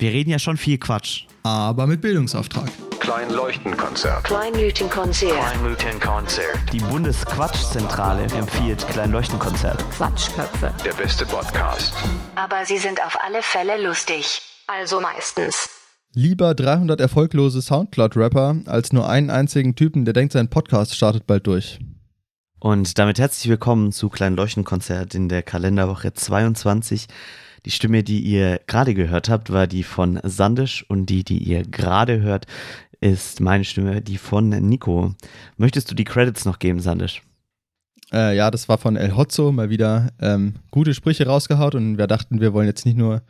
Wir reden ja schon viel Quatsch. Aber mit Bildungsauftrag. Kleinleuchtenkonzert. Kleinleuchtenkonzert. Kleinleuchtenkonzert. Die Bundesquatschzentrale empfiehlt Kleinleuchtenkonzert. Quatschköpfe. Der beste Podcast. Aber sie sind auf alle Fälle lustig. Also meistens. Lieber 300 erfolglose Soundcloud-Rapper als nur einen einzigen Typen, der denkt, sein Podcast startet bald durch. Und damit herzlich willkommen zu Kleinleuchtenkonzert in der Kalenderwoche 22. Die Stimme, die ihr gerade gehört habt, war die von Sandisch und die, die ihr gerade hört, ist meine Stimme, die von Nico. Möchtest du die Credits noch geben, Sandisch? Äh, ja, das war von El Hotzo mal wieder ähm, gute Sprüche rausgehaut und wir dachten, wir wollen jetzt nicht nur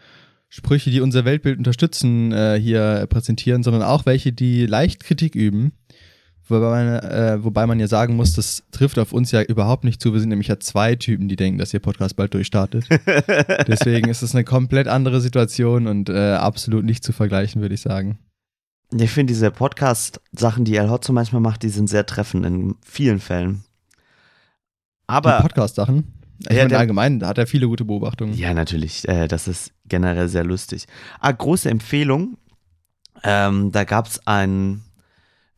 Sprüche, die unser Weltbild unterstützen, äh, hier präsentieren, sondern auch welche, die leicht Kritik üben. Wobei man, äh, wobei man ja sagen muss, das trifft auf uns ja überhaupt nicht zu. Wir sind nämlich ja zwei Typen, die denken, dass ihr Podcast bald durchstartet. Deswegen ist es eine komplett andere Situation und äh, absolut nicht zu vergleichen, würde ich sagen. Ich finde diese Podcast-Sachen, die El Hotzo manchmal macht, die sind sehr treffend in vielen Fällen. Aber. Podcast-Sachen? Ich Ja, meine, allgemein hat er viele gute Beobachtungen. Ja, natürlich. Äh, das ist generell sehr lustig. Ah, große Empfehlung. Ähm, da gab es ein,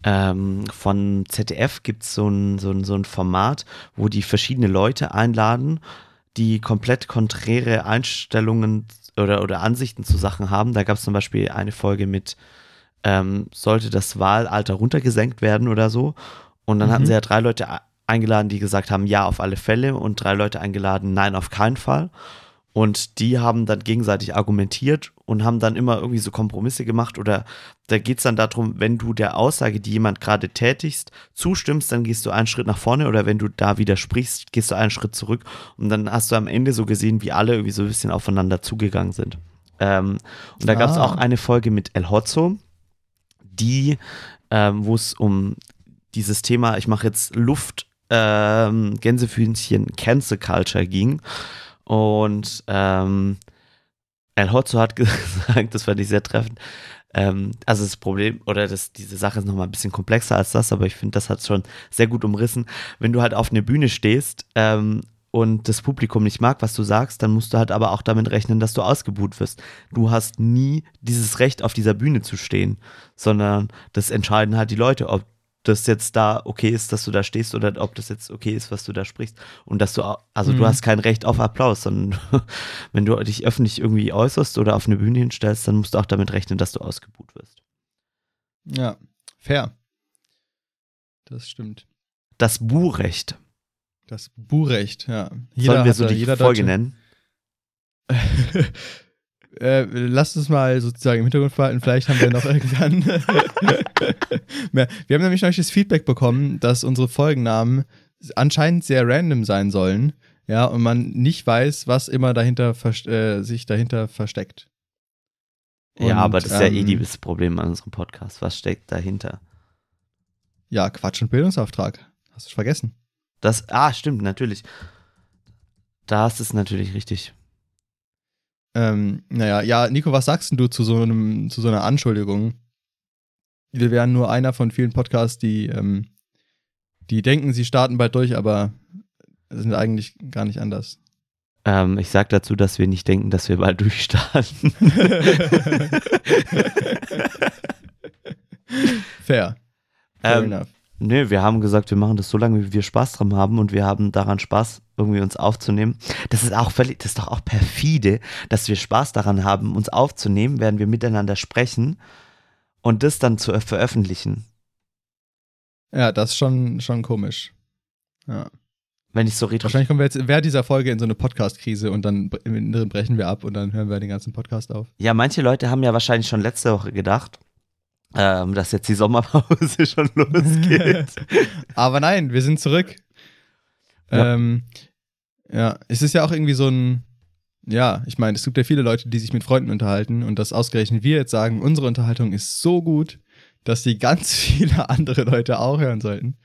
ähm, von ZDF gibt es so ein, so, ein, so ein Format, wo die verschiedene Leute einladen, die komplett konträre Einstellungen oder, oder Ansichten zu Sachen haben. Da gab es zum Beispiel eine Folge mit, ähm, sollte das Wahlalter runtergesenkt werden oder so. Und dann hatten Mhm. sie ja drei Leute e- eingeladen, die gesagt haben, ja, auf alle Fälle. Und drei Leute eingeladen, nein, auf keinen Fall. Und die haben dann gegenseitig argumentiert und haben dann immer irgendwie so Kompromisse gemacht. Oder da geht es dann darum, wenn du der Aussage, die jemand gerade tätigst, zustimmst, dann gehst du einen Schritt nach vorne. Oder wenn du da widersprichst, gehst du einen Schritt zurück. Und dann hast du am Ende so gesehen, wie alle irgendwie so ein bisschen aufeinander zugegangen sind. Ähm, und da gab es Ah. auch eine Folge mit El Hotzo, die, ähm, wo es um dieses Thema, ich mache jetzt Luft, ähm, Gänsefüßchen, Cancel Culture ging. Und ähm, El Hotzo hat gesagt, das fand ich sehr treffend. Ähm, also das Problem oder das, diese Sache ist nochmal ein bisschen komplexer als das, aber ich finde, das hat schon sehr gut umrissen. Wenn du halt auf einer Bühne stehst ähm, und das Publikum nicht mag, was du sagst, dann musst du halt aber auch damit rechnen, dass du ausgebuht wirst. Du hast nie dieses Recht, auf dieser Bühne zu stehen, sondern das entscheiden halt die Leute, ob das jetzt da okay ist, dass du da stehst oder ob das jetzt okay ist, was du da sprichst. Und dass du, also du Mhm. hast kein Recht auf Applaus, sondern wenn du dich öffentlich irgendwie äußerst oder auf eine Bühne hinstellst, dann musst du auch damit rechnen, dass du ausgebuht wirst. Ja, fair. Das stimmt. Das Buhrecht. Das Buhrecht, ja. Sollen wir so die jeder Folge Deutsche- nennen? äh, lasst uns mal sozusagen im Hintergrund verhalten. Vielleicht haben wir noch irgendwann. mehr. Wir haben nämlich neulich das Feedback bekommen, dass unsere Folgennamen anscheinend sehr random sein sollen. Ja, und man nicht weiß, was immer dahinter äh, sich dahinter versteckt. ja, Und, aber das ist ja eh ähm, die- das Problem an unserem Podcast. Was steckt dahinter? Ja, Quatsch und Bildungsauftrag. Hast du vergessen? Das, ah, stimmt, natürlich. Da ist es natürlich richtig. Ähm, naja, ja, Nico, was sagst du zu so, einem, zu so einer Anschuldigung? Wir wären nur einer von vielen Podcasts, die, ähm, die denken, sie starten bald durch, aber sind eigentlich gar nicht anders. Ähm, ich sag dazu, dass wir nicht denken, dass wir bald durchstarten. Fair. Fair ähm, enough. Nö, wir haben gesagt, wir machen das so lange, wie wir Spaß dran haben und wir haben daran Spaß, irgendwie uns aufzunehmen. Das ist auch völlig, das ist doch auch perfide, dass wir Spaß daran haben, uns aufzunehmen, während wir miteinander sprechen und das dann zu veröffentlichen. Ja, das ist schon, schon komisch. Ja. Wenn ich so retro Wahrscheinlich kommen wir jetzt während dieser Folge in so eine Podcast-Krise und dann im Inneren brechen wir ab und dann hören wir den ganzen Podcast auf. Ja, manche Leute haben ja wahrscheinlich schon letzte Woche gedacht, ähm, dass jetzt die Sommerpause schon losgeht. Aber nein, wir sind zurück. Ja. Ähm, ja, es ist ja auch irgendwie so ein, ja, ich meine, es gibt ja viele Leute, die sich mit Freunden unterhalten und das ausgerechnet wir jetzt sagen, unsere Unterhaltung ist so gut, dass die ganz viele andere Leute auch hören sollten.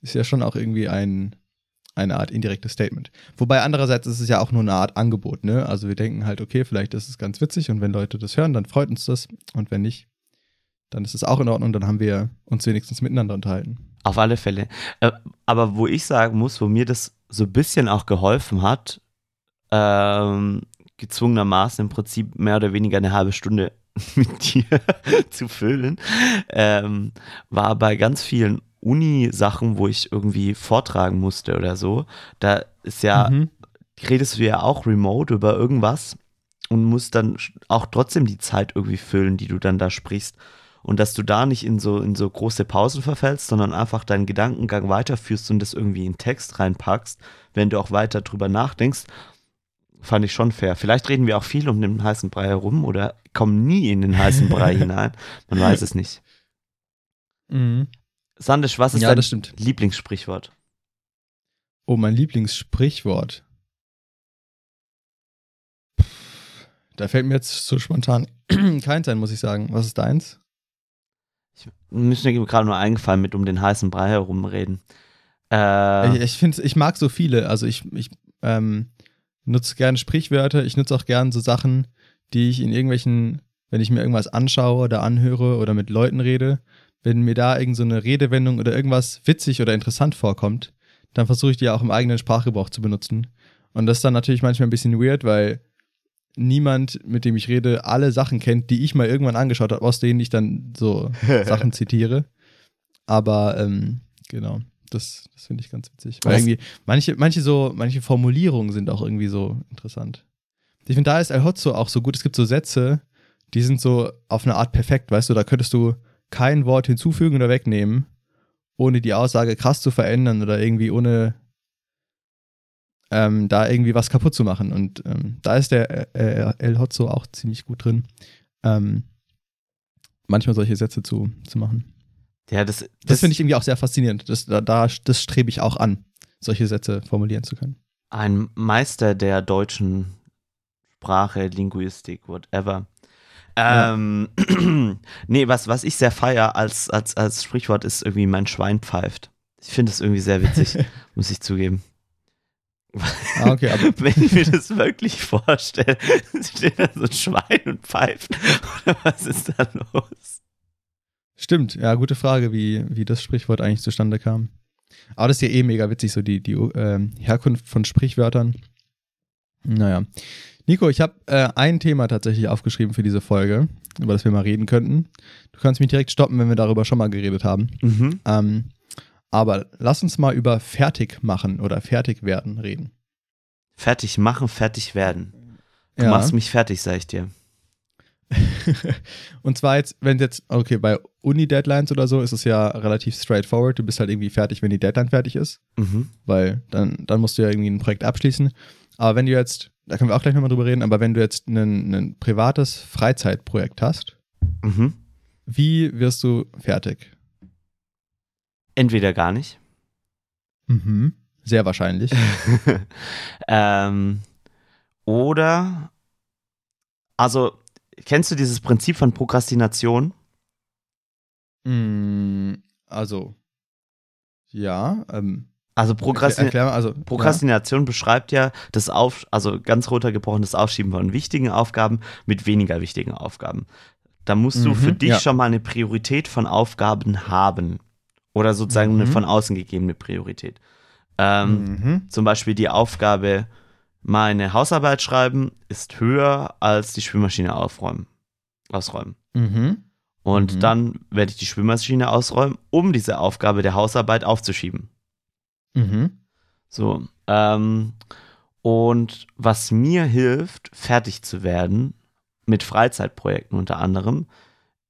Ist ja schon auch irgendwie ein, eine Art indirektes Statement. Wobei andererseits ist es ja auch nur eine Art Angebot, ne? Also wir denken halt, okay, vielleicht ist es ganz witzig und wenn Leute das hören, dann freut uns das und wenn nicht, dann ist es auch in Ordnung, dann haben wir uns wenigstens miteinander unterhalten. Auf alle Fälle. Äh, aber wo ich sagen muss, wo mir das so ein bisschen auch geholfen hat, ähm, gezwungenermaßen im Prinzip mehr oder weniger eine halbe Stunde mit dir zu füllen, ähm, war bei ganz vielen Uni-Sachen, wo ich irgendwie vortragen musste oder so. Da ist ja, Mhm. redest du ja auch remote über irgendwas und musst dann auch trotzdem die Zeit irgendwie füllen, die du dann da sprichst. Und dass du da nicht in so, in so große Pausen verfällst, sondern einfach deinen Gedankengang weiterführst und das irgendwie in Text reinpackst, wenn du auch weiter drüber nachdenkst, fand ich schon fair. Vielleicht reden wir auch viel um den heißen Brei herum oder kommen nie in den heißen Brei hinein. Man weiß es nicht. Mhm. Sandisch, was ist Ja, dein. Lieblingssprichwort? Oh, mein Lieblingssprichwort. Da fällt mir jetzt so spontan keins ein, muss ich sagen. Was ist deins? Ich, ist mir gerade nur eingefallen mit um den heißen Brei herum reden. Äh, Ich, ich finde, ich mag so viele. Also ich, ich ähm, nutze gerne Sprichwörter. Ich nutze auch gerne so Sachen, die ich in irgendwelchen, wenn ich mir irgendwas anschaue oder anhöre oder mit Leuten rede, wenn mir da irgend so Redewendung oder irgendwas witzig oder interessant vorkommt, dann versuche ich die auch im eigenen Sprachgebrauch zu benutzen. Und das ist dann natürlich manchmal ein bisschen weird, weil niemand, mit dem ich rede, alle Sachen kennt, die ich mal irgendwann angeschaut habe, aus denen ich dann so Sachen zitiere. Aber ähm, genau, das, das finde ich ganz witzig. Weil Was- irgendwie manche, manche so, manche Formulierungen sind auch irgendwie so interessant. Ich finde, da ist El Hotzo auch so gut. Es gibt so Sätze, die sind so auf eine Art perfekt, weißt du, da könntest du kein Wort hinzufügen oder wegnehmen, ohne die Aussage krass zu verändern oder irgendwie ohne ähm, da irgendwie was kaputt zu machen. Und ähm, da ist der äh, El Hotzo auch ziemlich gut drin, ähm, manchmal solche Sätze zu, zu machen. ja, das, Das, finde ich irgendwie auch sehr faszinierend. Das, da, da, das strebe ich auch an, solche Sätze formulieren zu können. ein Meister der deutschen Sprache, Linguistik, whatever. Ja. Ähm, nee, was, was ich sehr feier als, als, als Sprichwort ist irgendwie mein Schwein pfeift. Ich finde es irgendwie sehr witzig, muss ich zugeben. Ah, okay, aber Wenn ich mir das wirklich vorstelle, steht da so ein Schwein und pfeift. Oder was ist da los? stimmt. Ja, gute Frage, wie, wie das Sprichwort eigentlich zustande kam. Aber das ist ja eh mega witzig, so die, die ähm, Herkunft von Sprichwörtern. Naja. Nico, ich habe äh, ein Thema tatsächlich aufgeschrieben für diese Folge, über das wir mal reden könnten. Du kannst mich direkt stoppen, wenn wir darüber schon mal geredet haben. Mhm. Ähm, aber lass uns mal über fertig machen oder fertig werden reden. Fertig machen, fertig werden. Du Ja. machst mich fertig, sag ich dir. Und zwar jetzt, wenn jetzt, okay, bei Uni-Deadlines oder so ist es ja relativ straightforward. Du bist halt irgendwie fertig, wenn die Deadline fertig ist, Mhm. weil dann, dann musst du ja irgendwie ein Projekt abschließen. Aber wenn du jetzt, da können wir auch gleich nochmal drüber reden, aber wenn du jetzt ein, privates Freizeitprojekt hast, Mhm. wie wirst du fertig? Entweder gar nicht. Mhm. Sehr wahrscheinlich. ähm, oder, also, kennst du dieses Prinzip von Prokrastination? Mm, also, ja. Ähm, Also erklär, Prokrastin erklär mal, also, Prokrastination beschreibt ja das Auf, also ganz runtergebrochen das Aufschieben von wichtigen Aufgaben mit weniger wichtigen Aufgaben. Da musst du Mhm, für dich ja. schon mal eine Priorität von Aufgaben haben. Oder sozusagen eine Mhm. von außen gegebene Priorität. Ähm, Mhm. Zum Beispiel die Aufgabe, meine Hausarbeit schreiben, ist höher als die Spülmaschine aufräumen, ausräumen. Mhm. Und Mhm. dann werde ich die Spülmaschine ausräumen, um diese Aufgabe der Hausarbeit aufzuschieben. Mhm. So. Ähm, und was mir hilft, fertig zu werden, mit Freizeitprojekten unter anderem,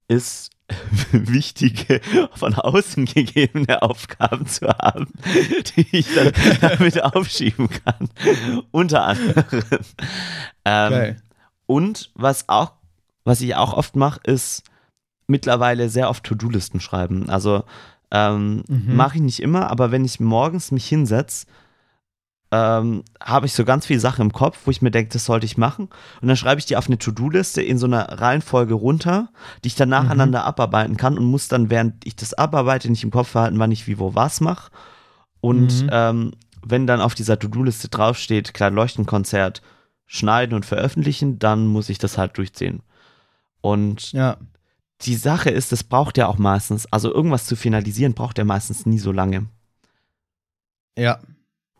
ist wichtige, von außen gegebene Aufgaben zu haben, die ich dann damit aufschieben kann. unter anderem. Ähm, und was auch, was ich auch oft mache, ist mittlerweile sehr oft To-Do-Listen schreiben. Also ähm, Mhm. mache ich nicht immer, aber wenn ich morgens mich hinsetze, ähm, habe ich so ganz viele Sachen im Kopf, wo ich mir denke, das sollte ich machen. Und dann schreibe ich die auf eine To-Do-Liste in so einer Reihenfolge runter, die ich dann nacheinander abarbeiten kann und muss dann, während ich das abarbeite, nicht im Kopf behalten, wann ich wie, wo, was mache. Und Mhm. ähm, wenn dann auf dieser To-Do-Liste draufsteht, klar, Leuchtenkonzert schneiden und veröffentlichen, dann muss ich das halt durchziehen. Und Ja. die Sache ist, das braucht ja auch meistens, also irgendwas zu finalisieren, braucht ja meistens nie so lange. Ja.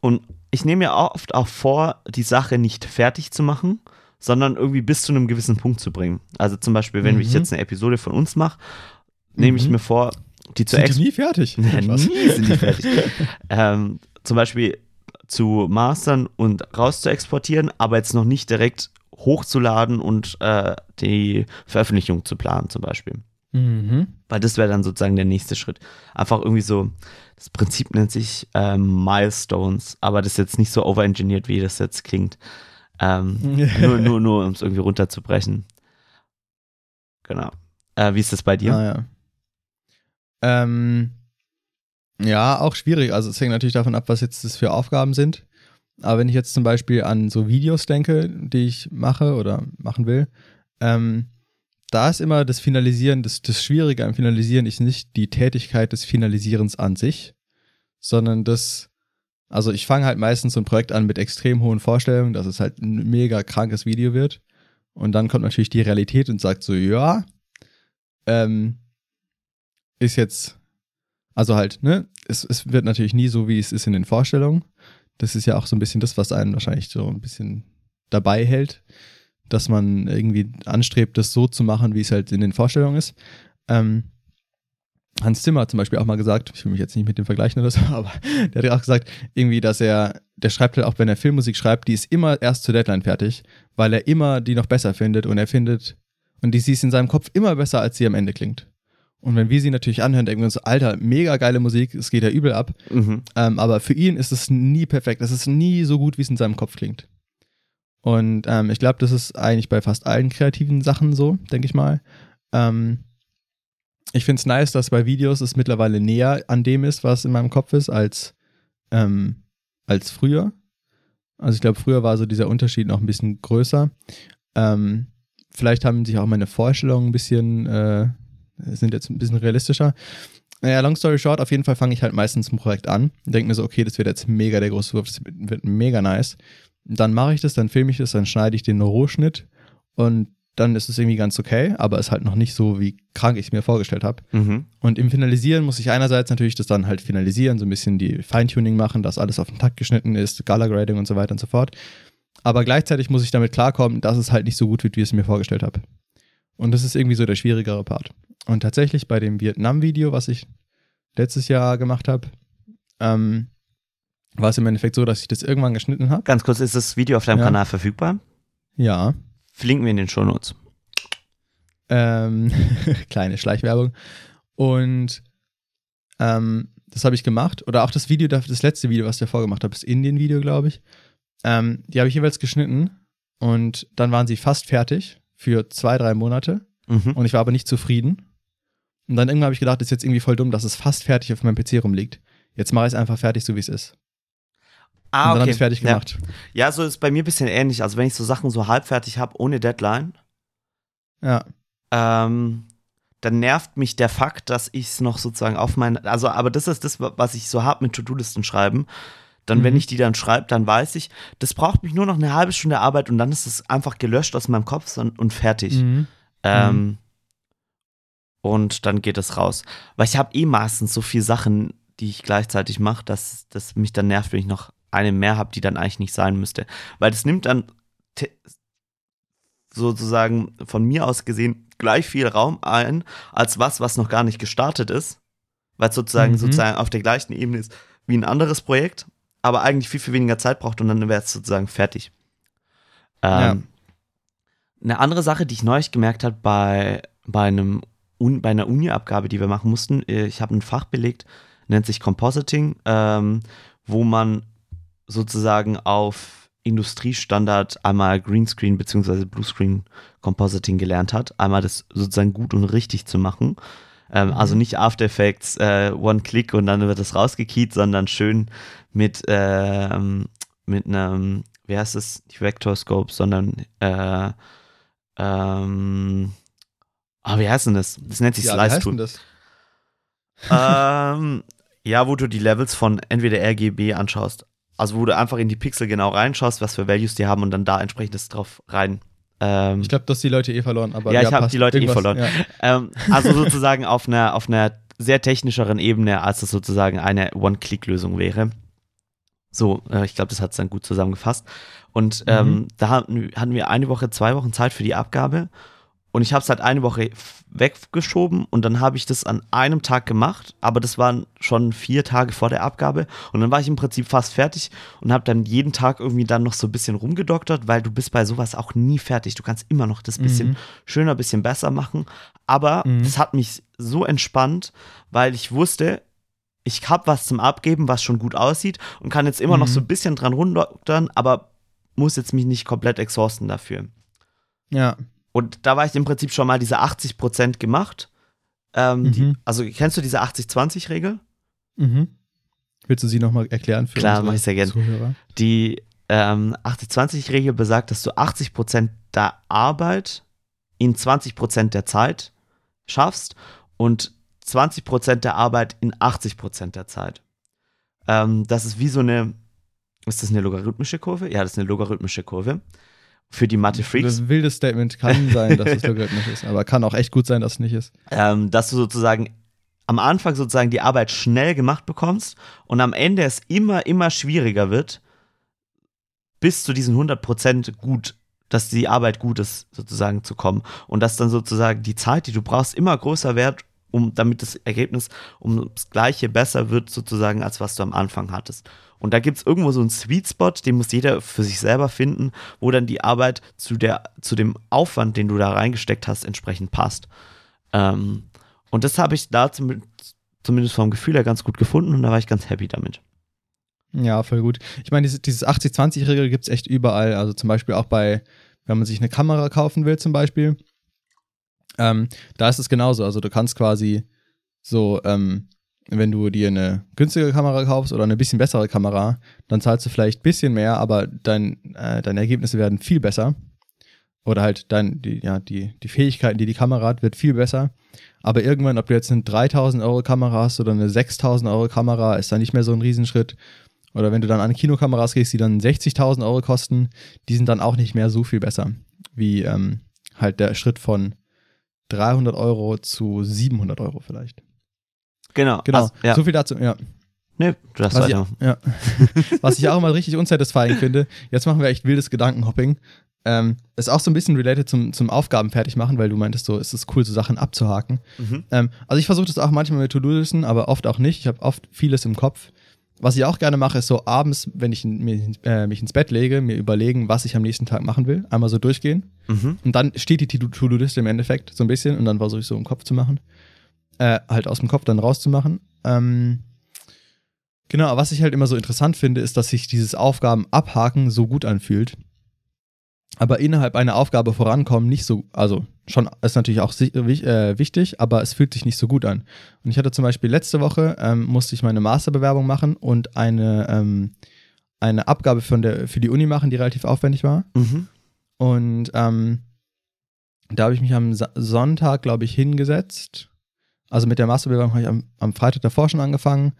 Und ich nehme mir oft auch vor, die Sache nicht fertig zu machen, sondern irgendwie bis zu einem gewissen Punkt zu bringen. Also zum Beispiel, wenn Mhm. ich jetzt eine Episode von uns mache, nehme ich Mhm. mir vor, die zu Sind die nie fertig? Nee, nie sind die fertig. ähm, zum Beispiel zu mastern und raus zu exportieren, aber jetzt noch nicht direkt hochzuladen und äh, die Veröffentlichung zu planen, zum Beispiel. Mhm. Weil das wäre dann sozusagen der nächste Schritt. Einfach irgendwie so, das Prinzip nennt sich ähm, Milestones, aber das ist jetzt nicht so overengineert, wie das jetzt klingt. Ähm, nur, nur, nur um es irgendwie runterzubrechen. Genau. Äh, wie ist das bei dir? Ah, ja. Ähm, ja, auch schwierig. Also es hängt natürlich davon ab, was jetzt das für Aufgaben sind. Aber wenn ich jetzt zum Beispiel an so Videos denke, die ich mache oder machen will, ähm, da ist immer das Finalisieren, das, das Schwierige am Finalisieren ist nicht die Tätigkeit des Finalisierens an sich, sondern das, also ich fange halt meistens so ein Projekt an mit extrem hohen Vorstellungen, dass es halt ein mega krankes Video wird. Und dann kommt natürlich die Realität und sagt so, ja, ähm, ist jetzt, also halt, ne, es, es wird natürlich nie so, wie es ist in den Vorstellungen. Das ist ja auch so ein bisschen das, was einen wahrscheinlich so ein bisschen dabei hält, dass man irgendwie anstrebt, das so zu machen, wie es halt in den Vorstellungen ist. Ähm, Hans Zimmer hat zum Beispiel auch mal gesagt, ich will mich jetzt nicht mit dem vergleichen oder so, aber der hat auch gesagt, irgendwie, dass er, der schreibt halt auch, wenn er Filmmusik schreibt, die ist immer erst zur Deadline fertig, weil er immer die noch besser findet und er findet, und die sie ist in seinem Kopf immer besser, als sie am Ende klingt. Und wenn wir sie natürlich anhören, denken wir uns, Alter, mega geile Musik, es geht ja übel ab. Mhm. Ähm, aber für ihn ist es nie perfekt. Es ist nie so gut, wie es in seinem Kopf klingt. Und ähm, ich glaube, das ist eigentlich bei fast allen kreativen Sachen so, denke ich mal. Ähm, ich finde es nice, dass bei Videos es mittlerweile näher an dem ist, was in meinem Kopf ist, als, ähm, als früher. Also ich glaube, früher war so dieser Unterschied noch ein bisschen größer. Ähm, vielleicht haben sich auch meine Vorstellungen ein bisschen, äh, sind jetzt ein bisschen realistischer. Naja, long story short, auf jeden Fall fange ich halt meistens ein Projekt an und denke mir so, okay, das wird jetzt mega der große Wurf, das wird mega nice. Dann mache ich das, dann filme ich das, dann schneide ich den Rohschnitt und dann ist es irgendwie ganz okay, aber ist halt noch nicht so, wie krank ich es mir vorgestellt habe. Mhm. Und im Finalisieren muss ich einerseits natürlich das dann halt finalisieren, so ein bisschen die Feintuning machen, dass alles auf den Takt geschnitten ist, Color Grading und so weiter und so fort. Aber gleichzeitig muss ich damit klarkommen, dass es halt nicht so gut wird, wie ich es mir vorgestellt habe. Und das ist irgendwie so der schwierigere Part. Und tatsächlich bei dem Vietnam-Video, was ich letztes Jahr gemacht habe, ähm, war es im Endeffekt so, dass ich das irgendwann geschnitten habe. Ganz kurz, ist das Video auf deinem Ja. Kanal verfügbar? Ja. Verlinken wir in den Shownotes. Ähm, kleine Schleichwerbung. Und ähm, das habe ich gemacht. Oder auch das Video, das letzte Video, was ich davor gemacht habe, das Indien-Video, glaube ich. Ähm, die habe ich jeweils geschnitten und dann waren sie fast fertig für zwei, drei Monate. Mhm. Und ich war aber nicht zufrieden. Und dann irgendwann habe ich gedacht, das ist jetzt irgendwie voll dumm, dass es fast fertig auf meinem PC rumliegt. Jetzt mache ich es einfach fertig, so wie es ist. Ah, und dann habe okay. ich es fertig Ja. gemacht. Ja, so ist bei mir ein bisschen ähnlich. Also wenn ich so Sachen so halbfertig habe, ohne Deadline, Ja. ähm, dann nervt mich der Fakt, dass ich es noch sozusagen auf mein, also aber das ist das, was ich so habe mit To-Do-Listen schreiben. Dann, wenn Mhm. ich die dann schreibe, dann weiß ich, das braucht mich nur noch eine halbe Stunde Arbeit und dann ist es einfach gelöscht aus meinem Kopf und, und fertig. Mhm. Ähm, Und dann geht es raus. Weil ich habe eh meistens so viele Sachen, die ich gleichzeitig mache, dass das mich dann nervt, wenn ich noch eine mehr habe, die dann eigentlich nicht sein müsste. Weil das nimmt dann sozusagen von mir aus gesehen gleich viel Raum ein, als was, was noch gar nicht gestartet ist. Weil es sozusagen, Mhm. sozusagen auf der gleichen Ebene ist wie ein anderes Projekt, aber eigentlich viel, viel weniger Zeit braucht und dann wäre es sozusagen fertig. Ähm, Eine andere Sache, die ich neulich gemerkt habe bei, bei, einem Un, bei einer Uni-Abgabe, die wir machen mussten, äh, ich habe ein Fach belegt, nennt sich Compositing, ähm, wo man sozusagen auf Industriestandard einmal Greenscreen bzw. Bluescreen Compositing gelernt hat, einmal das sozusagen gut und richtig zu machen. Ähm, Also nicht After Effects, äh, One-Click und dann wird das rausgekiet, sondern schön mit, ähm, mit einem, wie heißt es, nicht Vector Scope, sondern äh, ähm, ah, wie heißt denn das? Das nennt sich Ja, Slice Tool. das? ähm, ja, wo du die Levels von entweder RGB anschaust. Also wo du einfach in die Pixel genau reinschaust, was für Values die haben und dann da entsprechend das drauf rein. Ähm, Ich glaube, du hast die Leute eh verloren. Aber Ja, ich hab passt. die Leute eh verloren. Ja. ähm, also sozusagen auf einer, auf einer sehr technischeren Ebene, als es sozusagen eine One-Click-Lösung wäre. So, äh, ich glaube, das hat es dann gut zusammengefasst. Und ähm, da hatten, hatten wir eine Woche, zwei Wochen Zeit für die Abgabe. Und ich habe es halt eine Woche weggeschoben und dann habe ich das an einem Tag gemacht, aber das waren schon vier Tage vor der Abgabe und dann war ich im Prinzip fast fertig und habe dann jeden Tag irgendwie dann noch so ein bisschen rumgedoktert, weil du bist bei sowas auch nie fertig. Du kannst immer noch das bisschen Mhm. schöner, bisschen besser machen, aber Mhm. das hat mich so entspannt, weil ich wusste, ich habe was zum Abgeben, was schon gut aussieht und kann jetzt immer noch Mhm. so ein bisschen dran rumdoktern, aber muss jetzt mich nicht komplett exhausten dafür. Ja. Und da war ich im Prinzip schon mal diese 80% gemacht. Ähm, die, Mhm. also kennst du diese 80-20-Regel? Mhm. Willst du sie nochmal erklären für Klar, mach ich sehr gern. Zuhörer? Die ähm, 80-20-Regel besagt, dass du 80% der Arbeit in 20% der Zeit schaffst und 20% der Arbeit in 80% der Zeit. Ähm, das ist wie so eine, ist das eine logarithmische Kurve? Ja, das ist eine logarithmische Kurve. Für die Mathe-Freaks. Das wildes Statement kann sein, dass es logarithmisch ist, aber kann auch echt gut sein, dass es nicht ist. ähm, dass du sozusagen am Anfang sozusagen die Arbeit schnell gemacht bekommst und am Ende es immer, immer schwieriger wird, bis zu diesen 100% gut, dass die Arbeit gut ist, sozusagen zu kommen. Und dass dann sozusagen die Zeit, die du brauchst, immer größer wird, um, damit das Ergebnis ums Gleiche besser wird, sozusagen, als was du am Anfang hattest. Und da gibt es irgendwo so einen Sweet Spot, den muss jeder für sich selber finden, wo dann die Arbeit zu, der, zu dem Aufwand, den du da reingesteckt hast, entsprechend passt. Ähm, und das habe ich da zum, zumindest vom Gefühl her ganz gut gefunden und da war ich ganz happy damit. Ja, voll gut. Ich meine, dieses, dieses 80-20-Regel gibt es echt überall. Also zum Beispiel auch bei, wenn man sich eine Kamera kaufen will, zum Beispiel. Ähm, da ist es genauso. Also du kannst quasi so, ähm, wenn du dir eine günstige Kamera kaufst oder eine bisschen bessere Kamera, dann zahlst du vielleicht ein bisschen mehr, aber dein, äh, deine Ergebnisse werden viel besser. Oder halt dein, die, ja, die, die Fähigkeiten, die die Kamera hat, wird viel besser. Aber irgendwann, ob du jetzt eine 3000 Euro Kamera hast oder eine 6000 Euro Kamera, ist da nicht mehr so ein Riesenschritt. Oder wenn du dann an Kinokameras gehst, die dann 60.000 Euro kosten, die sind dann auch nicht mehr so viel besser, wie ähm, halt der Schritt von 300 Euro zu 700 Euro vielleicht. Genau. Genau, Also, ja. so viel dazu, ja. nee, du darfst Was ich, ja. Was ich auch immer richtig unsatisfying finde, jetzt machen wir echt wildes Gedankenhopping. Ähm, ist auch so ein bisschen related zum, zum Aufgaben fertig machen, weil du meintest so, es ist cool, so Sachen abzuhaken. Mhm. Ähm, also ich versuche das auch manchmal mit To-Do-Listen, aber oft auch nicht. Ich habe oft vieles im Kopf. Was ich auch gerne mache, ist so abends, wenn ich mir, äh, mich ins Bett lege, mir überlegen, was ich am nächsten Tag machen will. Einmal so durchgehen. Mhm. Und dann steht die To-Do-Liste im Endeffekt so ein bisschen und dann versuche ich so im Kopf zu machen. Äh, halt aus dem Kopf dann rauszumachen. Ähm, genau, was ich halt immer so interessant finde, ist, dass sich dieses Aufgaben abhaken so gut anfühlt. Aber innerhalb einer Aufgabe vorankommen nicht so, also schon ist natürlich auch äh, wichtig, aber es fühlt sich nicht so gut an. Und ich hatte zum Beispiel letzte Woche, ähm, musste ich meine Masterbewerbung machen und eine, ähm, eine Abgabe von der, für die Uni machen, die relativ aufwendig war. Mhm. Und ähm, da habe ich mich am Sa Sonntag, glaube ich, hingesetzt. Also mit der Masterbewerbung habe ich am, am Freitag davor schon angefangen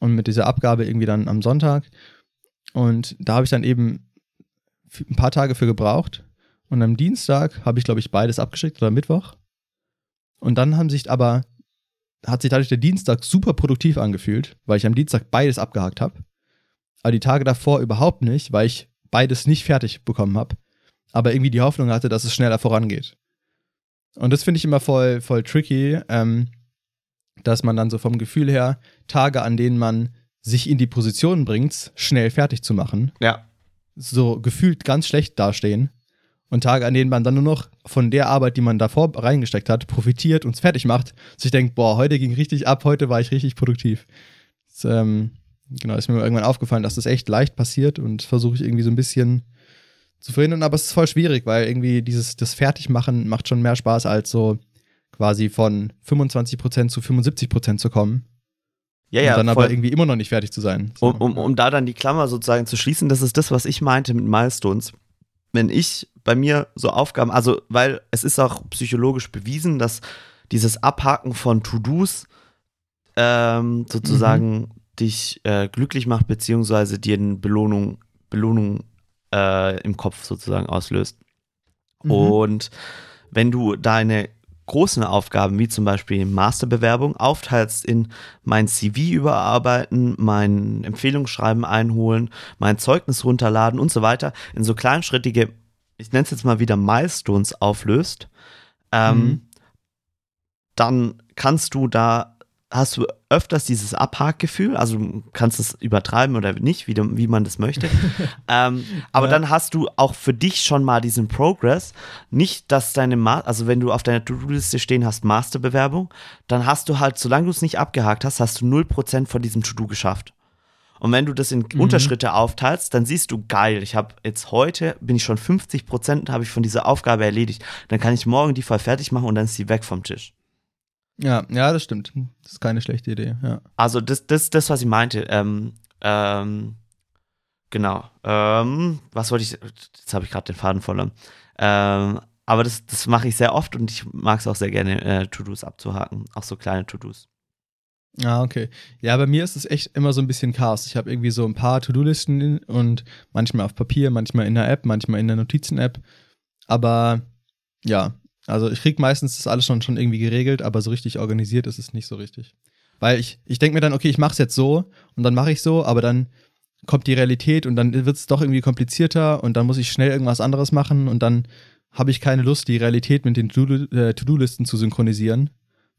und mit dieser Abgabe irgendwie dann am Sonntag. Und da habe ich dann eben ein paar Tage für gebraucht. Und am Dienstag habe ich, glaube ich, beides abgeschickt oder Mittwoch. Und dann haben sich aber, hat sich dadurch der Dienstag super produktiv angefühlt, weil ich am Dienstag beides abgehakt habe. Aber die Tage davor überhaupt nicht, weil ich beides nicht fertig bekommen habe aber irgendwie die Hoffnung hatte, dass es schneller vorangeht. Und das finde ich immer voll, voll tricky, ähm, dass man dann so vom Gefühl her Tage, an denen man sich in die Position bringt, schnell fertig zu machen, Ja. so gefühlt ganz schlecht dastehen. Und Tage, an denen man dann nur noch von der Arbeit, die man davor reingesteckt hat, profitiert und es fertig macht, sich denkt, boah, heute ging richtig ab, heute war ich richtig produktiv. Das, ähm, genau, ist mir irgendwann aufgefallen, dass das echt leicht passiert und versuche ich irgendwie so ein bisschen zu verhindern, aber es ist voll schwierig, weil irgendwie dieses, das Fertigmachen macht schon mehr Spaß, als so quasi von 25% zu 75% zu kommen. Ja, und ja, dann voll. aber irgendwie immer noch nicht fertig zu sein. So. um, um, um da dann die Klammer sozusagen zu schließen, das ist das, was ich meinte mit Milestones. Wenn ich bei mir so Aufgaben, also weil es ist auch psychologisch bewiesen, dass dieses Abhaken von To-Dos ähm, sozusagen dich äh, glücklich macht, beziehungsweise dir eine Belohnung, Belohnung äh, im Kopf sozusagen auslöst. Mhm. Und wenn du deine großen Aufgaben, wie zum Beispiel Masterbewerbung, aufteilst in mein CV überarbeiten, mein Empfehlungsschreiben einholen, mein Zeugnis runterladen und so weiter, in so kleinschrittige, ich nenne es jetzt mal wieder Milestones auflöst, ähm, Mhm. dann kannst du da, hast du öfters dieses Abhakgefühl, also du kannst es übertreiben oder nicht, wie, du, wie man das möchte. ähm, aber Ja. dann hast du auch für dich schon mal diesen Progress. Nicht, dass deine, Ma also wenn du auf deiner To-Do-Liste stehen hast, Masterbewerbung, dann hast du halt, solange du es nicht abgehakt hast, hast du 0% von diesem To-Do geschafft. Und wenn du das in Unterschritte aufteilst, dann siehst du, geil, ich habe jetzt heute, bin ich schon 50 Prozent, habe ich von dieser Aufgabe erledigt. Dann kann ich morgen die voll fertig machen und dann ist sie weg vom Tisch. Ja, ja, das stimmt. Das ist keine schlechte Idee, ja. Also das, das, das was ich meinte. Ähm, ähm, genau. Ähm, was wollte ich, jetzt habe ich gerade den Faden verloren. Ähm, aber das, das mache ich sehr oft und ich mag es auch sehr gerne, äh, To-Dos abzuhaken. Auch so kleine To-Dos. Ah, okay. Ja, bei mir ist es echt immer so ein bisschen Chaos. Ich habe irgendwie so ein paar To-Do-Listen und manchmal auf Papier, manchmal in der App, manchmal in der Notizen-App. Aber ja, also ich krieg meistens das alles schon, schon irgendwie geregelt, aber so richtig organisiert ist es nicht so richtig. Weil ich, ich denke mir dann, okay, ich mache es jetzt so und dann mache ich so, aber dann kommt die Realität und dann wird es doch irgendwie komplizierter und dann muss ich schnell irgendwas anderes machen und dann habe ich keine Lust, die Realität mit den äh, To-Do-Listen zu synchronisieren,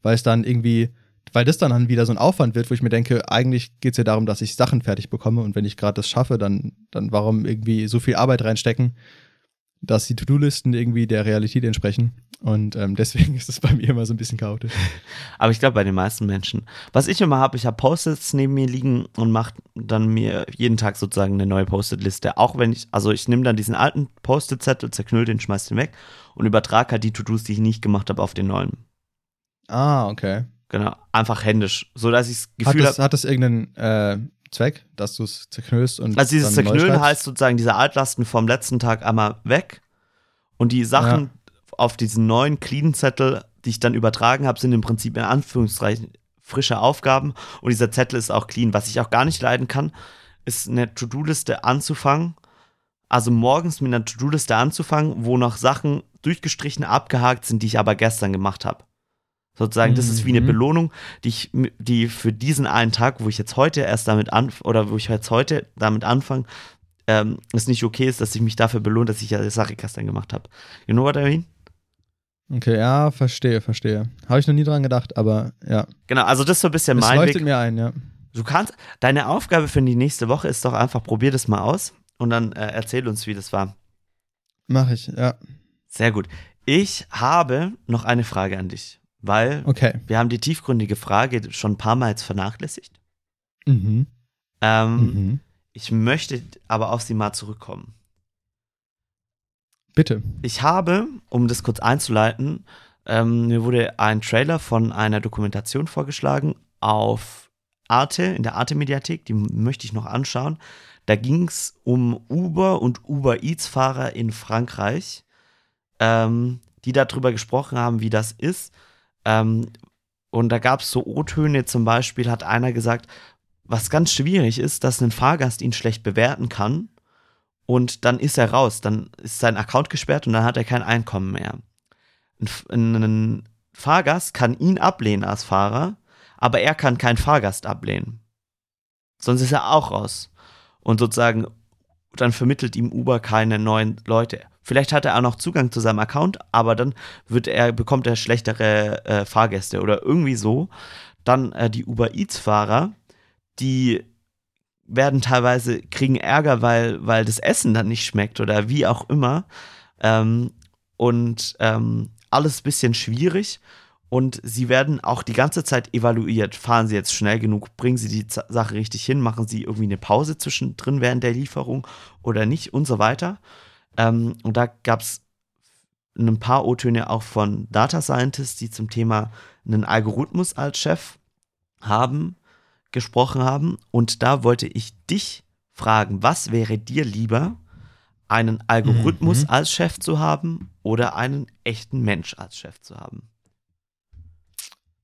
weil es dann irgendwie, weil das dann, dann wieder so ein Aufwand wird, wo ich mir denke, eigentlich geht es ja darum, dass ich Sachen fertig bekomme und wenn ich gerade das schaffe, dann, dann warum irgendwie so viel Arbeit reinstecken, dass die To-Do-Listen irgendwie der Realität entsprechen. Und ähm, deswegen ist es bei mir immer so ein bisschen chaotisch. Aber ich glaube bei den meisten Menschen. Was ich immer habe, ich habe Post-its neben mir liegen und mache dann mir jeden Tag sozusagen eine neue Post-it-Liste. Auch wenn ich, also ich nehme dann diesen alten Post-it-Zettel, zerknüll den, schmeiß den weg und übertrage halt die To-Dos, die ich nicht gemacht habe, auf den neuen. Ah, okay. Genau, einfach händisch, so dass ich das Hat Gefühl das, habe. hat das irgendeinen äh, Zweck, dass du es zerknüllst und Also dieses Zerknüllen heißt sozusagen diese Altlasten vom letzten Tag einmal weg und die Sachen auf diesen neuen clean Zettel, die ich dann übertragen habe, sind im Prinzip in Anführungszeichen frische Aufgaben und dieser Zettel ist auch clean. Was ich auch gar nicht leiden kann, ist eine To-Do-Liste anzufangen, also morgens mit einer To-Do-Liste anzufangen, wo noch Sachen durchgestrichen, abgehakt sind, die ich aber gestern gemacht habe. Sozusagen, das ist wie eine Mhm. Belohnung, die ich, die für diesen einen Tag, wo ich jetzt heute erst damit an oder wo ich jetzt heute damit anfange, ähm, es nicht okay ist, dass ich mich dafür belohne, dass ich ja Sache gestern gemacht habe. You know what I mean? Okay, ja, verstehe, verstehe. Habe ich noch nie dran gedacht, aber ja. Genau, also das ist so ein bisschen Es mein leuchtet Weg. mir ein, ja. Du kannst, deine Aufgabe für die nächste Woche ist doch einfach, probier das mal aus und dann äh, erzähl uns, wie das war. Mach ich, ja. Sehr gut. Ich habe noch eine Frage an dich, weil Okay. wir haben die tiefgründige Frage schon ein paar Mal jetzt vernachlässigt. Mhm. Ähm, Mhm. Ich möchte aber auf sie mal zurückkommen. Bitte. Ich habe, um das kurz einzuleiten, ähm, mir wurde ein Trailer von einer Dokumentation vorgeschlagen auf Arte, in der Arte-Mediathek, die möchte ich noch anschauen. Da ging es um Uber und Uber Eats-Fahrer in Frankreich, ähm, die darüber gesprochen haben, wie das ist. Ähm, und da gab es so O-Töne, zum Beispiel hat einer gesagt, was ganz schwierig ist, dass ein Fahrgast ihn schlecht bewerten kann und dann ist er raus, dann ist sein Account gesperrt und dann hat er kein Einkommen mehr. Ein, ein Fahrgast kann ihn ablehnen als Fahrer, aber er kann keinen Fahrgast ablehnen. Sonst ist er auch raus. Und sozusagen, dann vermittelt ihm Uber keine neuen Leute. Vielleicht hat er auch noch Zugang zu seinem Account, aber dann wird er, bekommt er schlechtere äh, Fahrgäste oder irgendwie so. Dann äh, die Uber Eats-Fahrer, die werden teilweise, kriegen Ärger, weil, weil das Essen dann nicht schmeckt oder wie auch immer. Ähm, und ähm, alles ein bisschen schwierig. Und sie werden auch die ganze Zeit evaluiert. Fahren sie jetzt schnell genug? Bringen sie die Sache richtig hin? Machen sie irgendwie eine Pause zwischendrin während der Lieferung oder nicht? Und so weiter. Ähm, und da gab es ein paar O-Töne auch von Data Scientists, die zum Thema einen Algorithmus als Chef haben, gesprochen haben. Und da wollte ich dich fragen, was wäre dir lieber, einen Algorithmus Mhm. als Chef zu haben oder einen echten Mensch als Chef zu haben?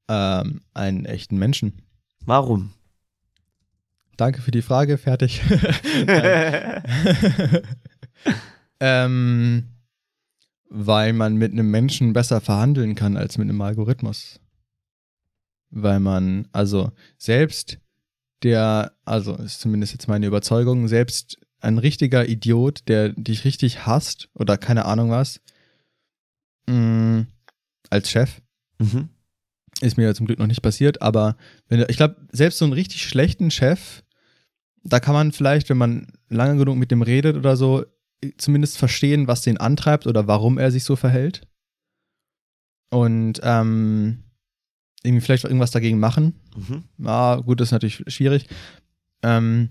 Ähm, einen echten Menschen. Warum? Danke für die Frage, fertig. ähm, Weil man mit einem Menschen besser verhandeln kann als mit einem Algorithmus. Weil man, also selbst der, also ist zumindest jetzt meine Überzeugung, selbst ein richtiger Idiot, der dich richtig hasst oder keine Ahnung was, mh, als Chef, Mhm. ist mir ja zum Glück noch nicht passiert, aber wenn, ich glaube, selbst so einen richtig schlechten Chef, da kann man vielleicht, wenn man lange genug mit dem redet oder so, zumindest verstehen, was den antreibt oder warum er sich so verhält. Und ähm, irgendwie vielleicht irgendwas dagegen machen. Mhm. Ja, gut, das ist natürlich schwierig. Ähm,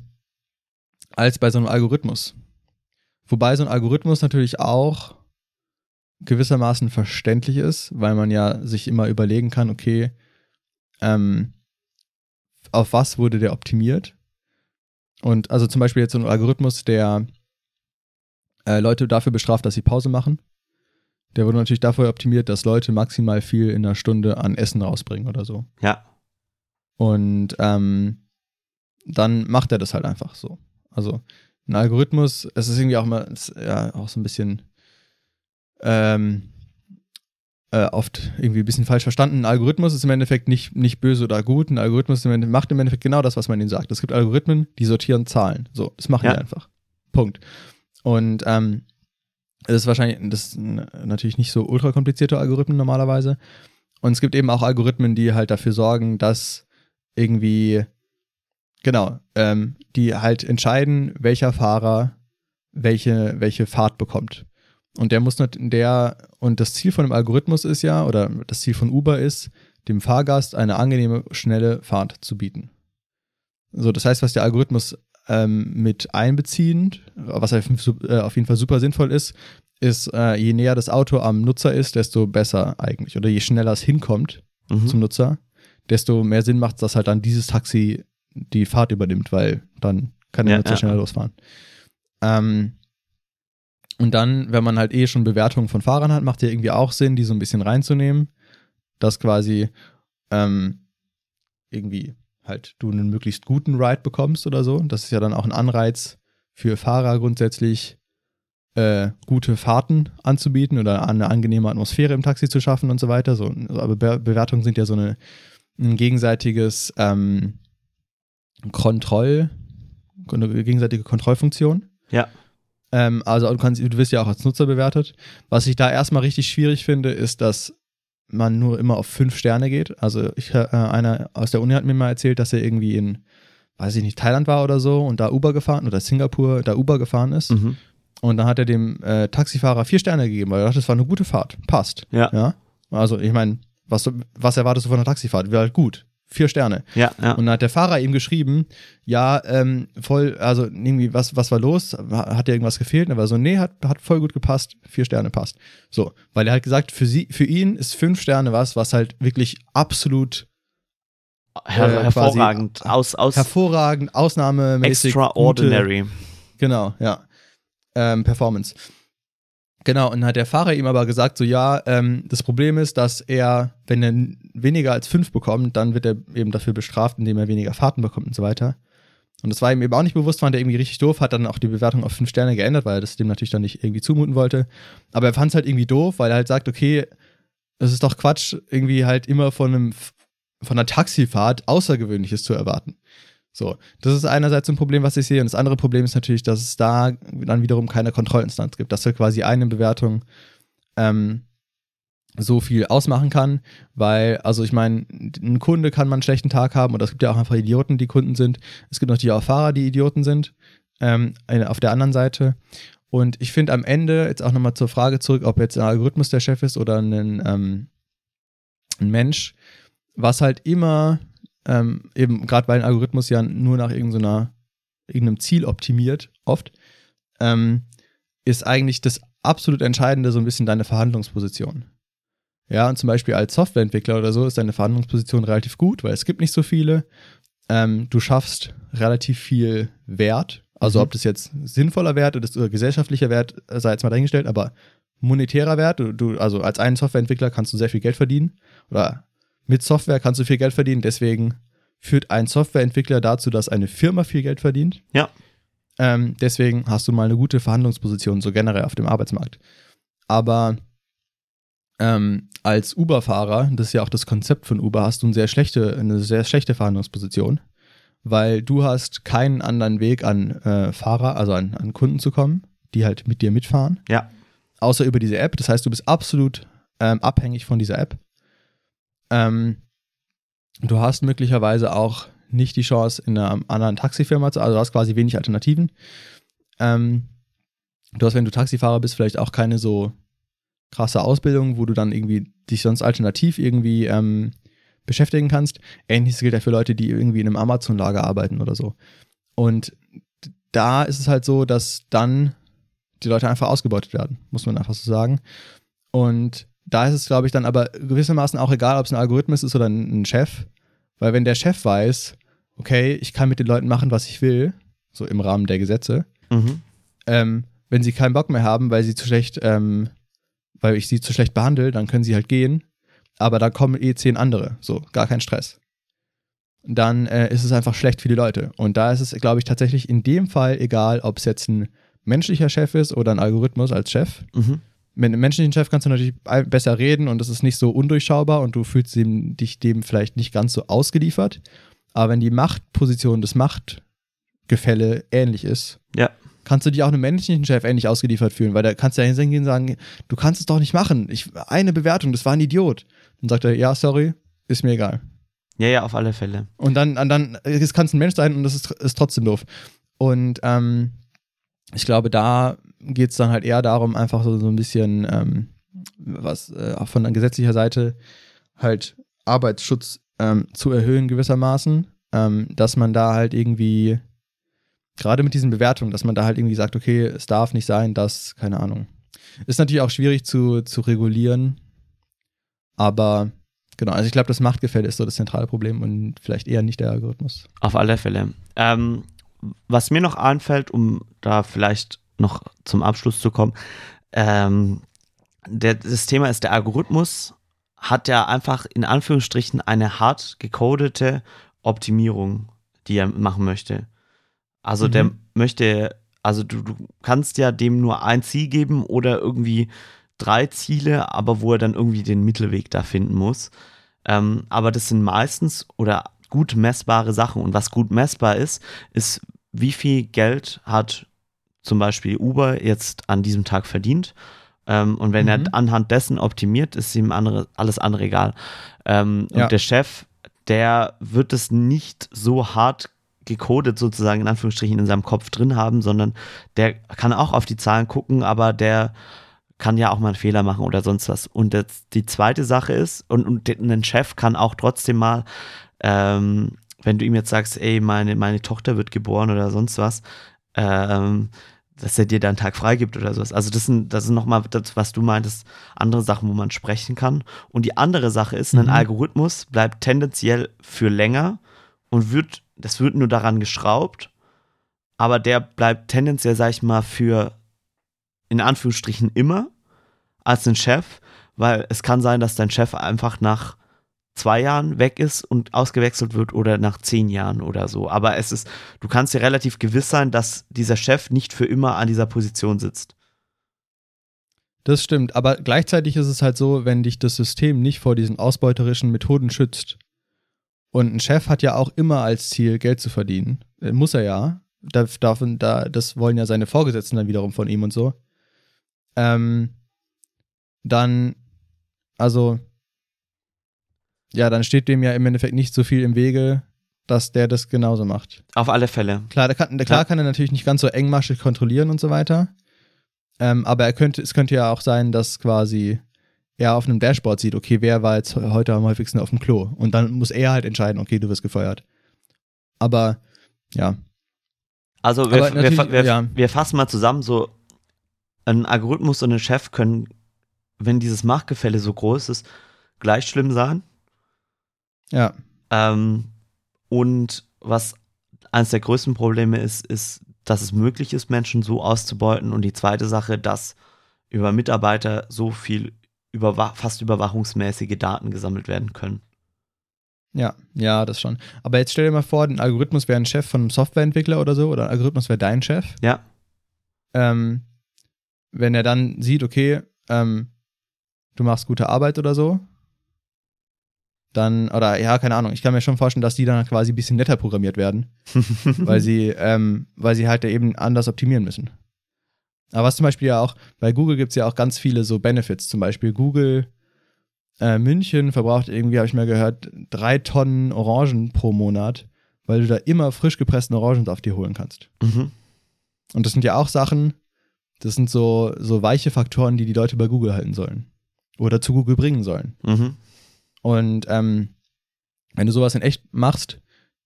als bei so einem Algorithmus. Wobei so ein Algorithmus natürlich auch gewissermaßen verständlich ist, weil man ja sich immer überlegen kann, okay, ähm, auf was wurde der optimiert? Und also zum Beispiel jetzt so ein Algorithmus, der äh, Leute dafür bestraft, dass sie Pause machen. Der wurde natürlich dafür optimiert, dass Leute maximal viel in einer Stunde an Essen rausbringen oder so. Ja. Und ähm, dann macht er das halt einfach so. Also ein Algorithmus, es ist irgendwie auch mal, ja auch so ein bisschen ähm, äh, oft irgendwie ein bisschen falsch verstanden. Ein Algorithmus ist im Endeffekt nicht, nicht böse oder gut. Ein Algorithmus im macht im Endeffekt genau das, was man ihnen sagt. Es gibt Algorithmen, die sortieren Zahlen. So, das machen Ja. die einfach. Punkt. Und ähm, das ist wahrscheinlich, das ist natürlich nicht so ultra komplizierte Algorithmen normalerweise. Und es gibt eben auch Algorithmen, die halt dafür sorgen, dass irgendwie, genau, ähm, die halt entscheiden, welcher Fahrer welche, welche Fahrt bekommt. Und der muss der, und das Ziel von dem Algorithmus ist ja, oder das Ziel von Uber ist, dem Fahrgast eine angenehme, schnelle Fahrt zu bieten. So, das heißt, was der Algorithmus ähm, mit einbezieht, was auf äh, auf jeden Fall super sinnvoll ist, ist, äh, je näher das Auto am Nutzer ist, desto besser eigentlich. Oder je schneller es hinkommt Mhm. zum Nutzer, desto mehr Sinn macht es, dass halt dann dieses Taxi die Fahrt übernimmt, weil dann kann der Ja, Nutzer ja. schneller losfahren. Ähm, und dann, wenn man halt eh schon Bewertungen von Fahrern hat, macht ja irgendwie auch Sinn, die so ein bisschen reinzunehmen, dass quasi ähm, irgendwie halt du einen möglichst guten Ride bekommst oder so. Das ist ja dann auch ein Anreiz für Fahrer grundsätzlich, äh, gute Fahrten anzubieten oder eine angenehme Atmosphäre im Taxi zu schaffen und so weiter. So, aber Be Bewertungen sind ja so eine, ein gegenseitiges ähm, Kontroll, eine gegenseitige Kontrollfunktion. Ja. Ähm, also du, kannst, du wirst ja auch als Nutzer bewertet. Was ich da erstmal richtig schwierig finde, ist, dass man nur immer auf fünf Sterne geht. Also ich, äh, einer aus der Uni hat mir mal erzählt, dass er irgendwie in, weiß ich nicht, Thailand war oder so und da Uber gefahren oder Singapur da Uber gefahren ist. Mhm. Und dann hat er dem äh, Taxifahrer vier Sterne gegeben, weil er dachte, das war eine gute Fahrt. Passt. Ja. Ja. Also ich meine, was, was erwartest du von einer Taxifahrt? Wäre halt gut. Vier Sterne. Ja, ja. Und dann hat der Fahrer ihm geschrieben, ja, ähm, voll, also irgendwie, was, was war los? Hat dir irgendwas gefehlt? Und er war so, nee, hat, hat voll gut gepasst, vier Sterne passt. So, weil er hat gesagt, für sie, für ihn ist fünf Sterne was, was halt wirklich absolut Her äh, hervorragend. Aus, aus hervorragend, ausnahmemäßig. extraordinary. Gute, genau, ja. Ähm, Performance. Genau, und hat der Fahrer ihm aber gesagt, so ja, ähm, das Problem ist, dass er, wenn er weniger als fünf bekommt, dann wird er eben dafür bestraft, indem er weniger Fahrten bekommt und so weiter. Und das war ihm eben auch nicht bewusst, fand er irgendwie richtig doof, hat dann auch die Bewertung auf fünf Sterne geändert, weil er das dem natürlich dann nicht irgendwie zumuten wollte. Aber er fand es halt irgendwie doof, weil er halt sagt, okay, das ist doch Quatsch, irgendwie halt immer von einem von einer Taxifahrt Außergewöhnliches zu erwarten. So, das ist einerseits ein Problem, was ich sehe. Und das andere Problem ist natürlich, dass es da dann wiederum keine Kontrollinstanz gibt, dass wir quasi eine Bewertung ähm, so viel ausmachen kann, weil, also ich meine, ein Kunde kann mal einen schlechten Tag haben oder es gibt ja auch einfach Idioten, die Kunden sind. Es gibt natürlich auch Fahrer, die Idioten sind, ähm, auf der anderen Seite. Und ich finde am Ende, jetzt auch nochmal zur Frage zurück, ob jetzt ein Algorithmus der Chef ist oder ein, ähm, ein Mensch, was halt immer ähm, eben gerade weil ein Algorithmus ja nur nach irgendeiner, irgendeinem Ziel optimiert, oft, ähm, ist eigentlich das absolut Entscheidende so ein bisschen deine Verhandlungsposition. Ja, und zum Beispiel als Softwareentwickler oder so ist deine Verhandlungsposition relativ gut, weil es gibt nicht so viele. Ähm, du schaffst relativ viel Wert. Also Mhm. ob das jetzt sinnvoller Wert oder, oder gesellschaftlicher Wert sei jetzt mal dahingestellt, aber monetärer Wert, du, du, also als ein Softwareentwickler kannst du sehr viel Geld verdienen oder mit Software kannst du viel Geld verdienen, deswegen führt ein Softwareentwickler dazu, dass eine Firma viel Geld verdient. Ja. Ähm, deswegen hast du mal eine gute Verhandlungsposition, so generell auf dem Arbeitsmarkt. Aber ähm, als Uber-Fahrer, das ist ja auch das Konzept von Uber, hast du eine sehr schlechte, eine sehr schlechte Verhandlungsposition, weil du hast keinen anderen Weg an äh, Fahrer, also an, an Kunden zu kommen, die halt mit dir mitfahren, Ja. außer über diese App. Das heißt, du bist absolut ähm, abhängig von dieser App. Ähm, du hast möglicherweise auch nicht die Chance, in einer anderen Taxifirma zu, also du hast quasi wenig Alternativen. Ähm, du hast, wenn du Taxifahrer bist, vielleicht auch keine so krasse Ausbildung, wo du dann irgendwie dich sonst alternativ irgendwie ähm, beschäftigen kannst. Ähnliches gilt ja für Leute, die irgendwie in einem Amazon-Lager arbeiten oder so. Und da ist es halt so, dass dann die Leute einfach ausgebeutet werden, muss man einfach so sagen. Und da ist es, glaube ich, dann aber gewissermaßen auch egal, ob es ein Algorithmus ist oder ein, ein Chef, weil wenn der Chef weiß, okay, ich kann mit den Leuten machen, was ich will, so im Rahmen der Gesetze, Mhm. ähm, wenn sie keinen Bock mehr haben, weil sie zu schlecht, ähm, weil ich sie zu schlecht behandle, dann können sie halt gehen. Aber dann kommen eh zehn andere. So, gar kein Stress. Dann äh, ist es einfach schlecht für die Leute. Und da ist es, glaube ich, tatsächlich in dem Fall egal, ob es jetzt ein menschlicher Chef ist oder ein Algorithmus als Chef. Mhm. Mit einem menschlichen Chef kannst du natürlich besser reden und es ist nicht so undurchschaubar und du fühlst dem, dich dem vielleicht nicht ganz so ausgeliefert. Aber wenn die Machtposition, das Machtgefälle ähnlich ist, Ja. kannst du dich auch einem menschlichen Chef ähnlich ausgeliefert fühlen, weil da kannst du ja hingehen und sagen, du kannst es doch nicht machen. Ich, eine Bewertung, das war ein Idiot. Dann sagt er, ja, sorry, ist mir egal. Ja, ja, auf alle Fälle. Und dann, und dann, es kann ein Mensch sein und das ist, ist trotzdem doof. Und ähm, ich glaube, da geht es dann halt eher darum, einfach so, so ein bisschen, ähm, was äh, von gesetzlicher Seite halt Arbeitsschutz ähm, zu erhöhen gewissermaßen, ähm, dass man da halt irgendwie, gerade mit diesen Bewertungen, dass man da halt irgendwie sagt, okay, es darf nicht sein, dass, keine Ahnung. Ist natürlich auch schwierig zu, zu regulieren, aber genau, also ich glaube, das Machtgefälle ist so das zentrale Problem und vielleicht eher nicht der Algorithmus. Auf alle Fälle. Ähm, was mir noch einfällt, um da vielleicht noch zum Abschluss zu kommen, ähm, der, das Thema ist, der Algorithmus hat ja einfach in Anführungsstrichen eine hart gecodete Optimierung, die er machen möchte. Also der Mhm. möchte, also du, du kannst ja dem nur ein Ziel geben oder irgendwie drei Ziele, aber wo er dann irgendwie den Mittelweg da finden muss. Ähm, aber das sind meistens oder gut messbare Sachen. Und was gut messbar ist, ist, wie viel Geld hat zum Beispiel Uber jetzt an diesem Tag verdient. Ähm, und wenn Mhm. er anhand dessen optimiert, ist ihm andere, alles andere egal. Ähm, Ja. Und der Chef, der wird es nicht so hart gecodet sozusagen in Anführungsstrichen in seinem Kopf drin haben, sondern der kann auch auf die Zahlen gucken, aber der kann ja auch mal einen Fehler machen oder sonst was. Und das, die zweite Sache ist, und, und ein Chef kann auch trotzdem mal, ähm, wenn du ihm jetzt sagst, ey, meine, meine Tochter wird geboren oder sonst was, ähm, dass er dir da einen Tag frei gibt oder sowas. Also das sind, das sind nochmal das, was du meintest, andere Sachen, wo man sprechen kann. Und die andere Sache ist, ein Mhm. Algorithmus bleibt tendenziell für länger und wird, das wird nur daran geschraubt, aber der bleibt tendenziell, sag ich mal, für in Anführungsstrichen immer als ein Chef, weil es kann sein, dass dein Chef einfach nach zwei Jahren weg ist und ausgewechselt wird oder nach zehn Jahren oder so. Aber es ist, du kannst dir relativ gewiss sein, dass dieser Chef nicht für immer an dieser Position sitzt. Das stimmt, aber gleichzeitig ist es halt so, wenn dich das System nicht vor diesen ausbeuterischen Methoden schützt. Und ein Chef hat ja auch immer als Ziel, Geld zu verdienen. Äh, Muss er ja. Das wollen ja seine Vorgesetzten dann wiederum von ihm und so. Ähm, dann, also, ja, dann steht dem ja im Endeffekt nicht so viel im Wege, dass der das genauso macht. Auf alle Fälle. Klar, der kann, der, klar kann er natürlich nicht ganz so engmaschig kontrollieren und so weiter. Ähm, aber er könnte, es könnte ja auch sein, dass quasi er auf einem Dashboard sieht, okay, wer war jetzt heute am häufigsten auf dem Klo? Und dann muss er halt entscheiden, okay, du wirst gefeuert. Aber ja, Also wir, wir, wir, ja. wir fassen mal zusammen, so ein Algorithmus und ein Chef können, wenn dieses Machtgefälle so groß ist, gleich schlimm sein. Ja, Ähm, und was eines der größten Probleme ist, ist, dass es möglich ist, Menschen so auszubeuten. Und die zweite Sache, dass über Mitarbeiter so viel überwa fast überwachungsmäßige Daten gesammelt werden können. ja, ja, das schon. Aber jetzt stell dir mal vor, ein Algorithmus wäre ein Chef von einem Softwareentwickler oder so, oder ein Algorithmus wäre dein Chef. Ja, ähm, wenn er dann sieht, okay, ähm, du machst gute Arbeit oder so, dann, oder ja, keine Ahnung, ich kann mir schon vorstellen, dass die dann quasi ein bisschen netter programmiert werden, weil sie, ähm, weil sie halt eben anders optimieren müssen. Aber was zum Beispiel ja auch, bei Google gibt es ja auch ganz viele so Benefits. Zum Beispiel Google äh, München verbraucht irgendwie, habe ich mal gehört, drei Tonnen Orangen pro Monat, weil du da immer frisch gepressten Orangensaft dir holen kannst. Mhm. Und das sind ja auch Sachen, das sind so, so weiche Faktoren, die die Leute bei Google halten sollen. Oder zu Google bringen sollen. Mhm. Und ähm, wenn du sowas in echt machst,